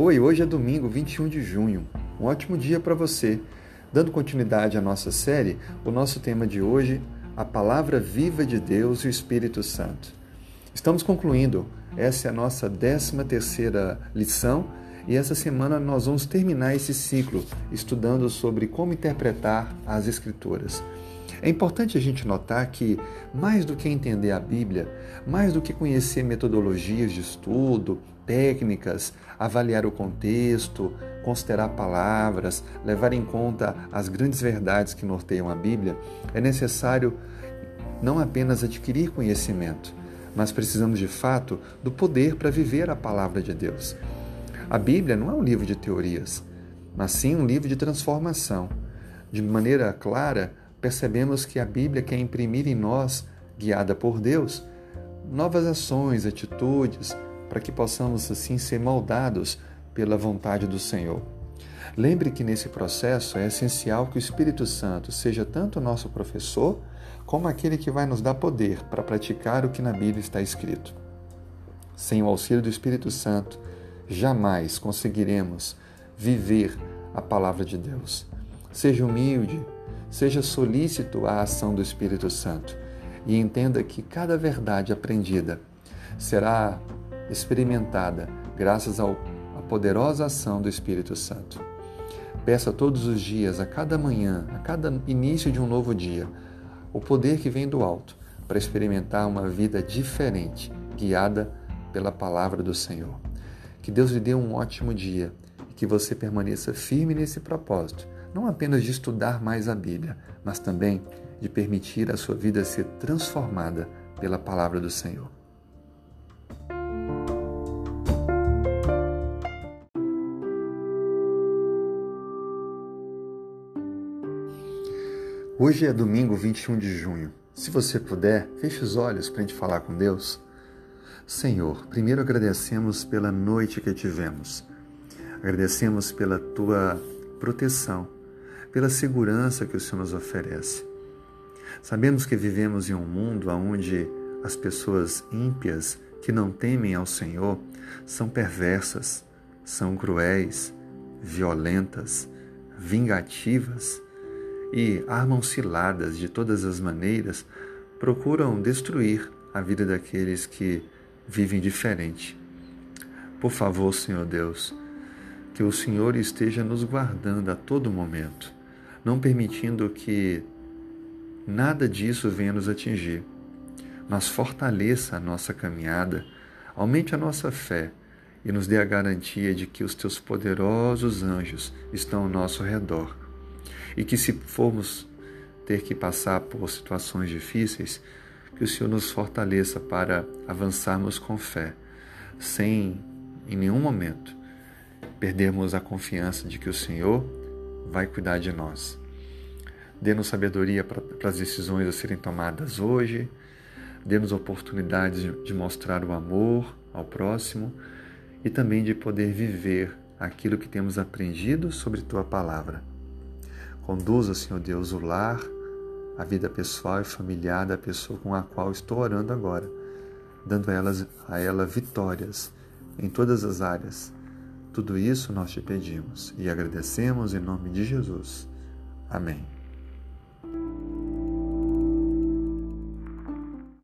Oi, hoje é domingo, 21 de junho. Um ótimo dia para você. Dando continuidade à nossa série, o nosso tema de hoje, a palavra viva de Deus e o Espírito Santo. Estamos concluindo. Essa é a nossa 13 terceira lição e essa semana nós vamos terminar esse ciclo estudando sobre como interpretar as escrituras. É importante a gente notar que, mais do que entender a Bíblia, mais do que conhecer metodologias de estudo, técnicas, avaliar o contexto, considerar palavras, levar em conta as grandes verdades que norteiam a Bíblia, é necessário não apenas adquirir conhecimento, mas precisamos de fato do poder para viver a palavra de Deus. A Bíblia não é um livro de teorias, mas sim um livro de transformação. De maneira clara, percebemos que a Bíblia quer imprimir em nós, guiada por Deus, novas ações, atitudes, para que possamos assim ser moldados pela vontade do Senhor. Lembre que nesse processo é essencial que o Espírito Santo seja tanto nosso professor, como aquele que vai nos dar poder para praticar o que na Bíblia está escrito. Sem o auxílio do Espírito Santo, jamais conseguiremos viver a palavra de Deus. Seja humilde, Seja solícito à ação do Espírito Santo e entenda que cada verdade aprendida será experimentada graças à poderosa ação do Espírito Santo. Peça todos os dias, a cada manhã, a cada início de um novo dia, o poder que vem do alto para experimentar uma vida diferente, guiada pela palavra do Senhor. Que Deus lhe dê um ótimo dia e que você permaneça firme nesse propósito não apenas de estudar mais a Bíblia, mas também de permitir a sua vida ser transformada pela palavra do Senhor. Hoje é domingo 21 de junho. Se você puder, feche os olhos para a gente falar com Deus. Senhor, primeiro agradecemos pela noite que tivemos. Agradecemos pela tua proteção pela segurança que o Senhor nos oferece. Sabemos que vivemos em um mundo onde as pessoas ímpias que não temem ao Senhor são perversas, são cruéis, violentas, vingativas e armam ciladas de todas as maneiras, procuram destruir a vida daqueles que vivem diferente. Por favor, Senhor Deus, que o Senhor esteja nos guardando a todo momento não permitindo que nada disso venha nos atingir, mas fortaleça a nossa caminhada, aumente a nossa fé e nos dê a garantia de que os teus poderosos anjos estão ao nosso redor. E que se formos ter que passar por situações difíceis, que o Senhor nos fortaleça para avançarmos com fé, sem em nenhum momento perdermos a confiança de que o Senhor vai cuidar de nós. Dê-nos sabedoria para as decisões a serem tomadas hoje. Dê-nos oportunidades de mostrar o amor ao próximo e também de poder viver aquilo que temos aprendido sobre tua palavra. Conduza, Senhor Deus, o lar, a vida pessoal e familiar da pessoa com a qual estou orando agora, dando a, elas, a ela vitórias em todas as áreas tudo isso nós te pedimos e agradecemos em nome de Jesus. Amém.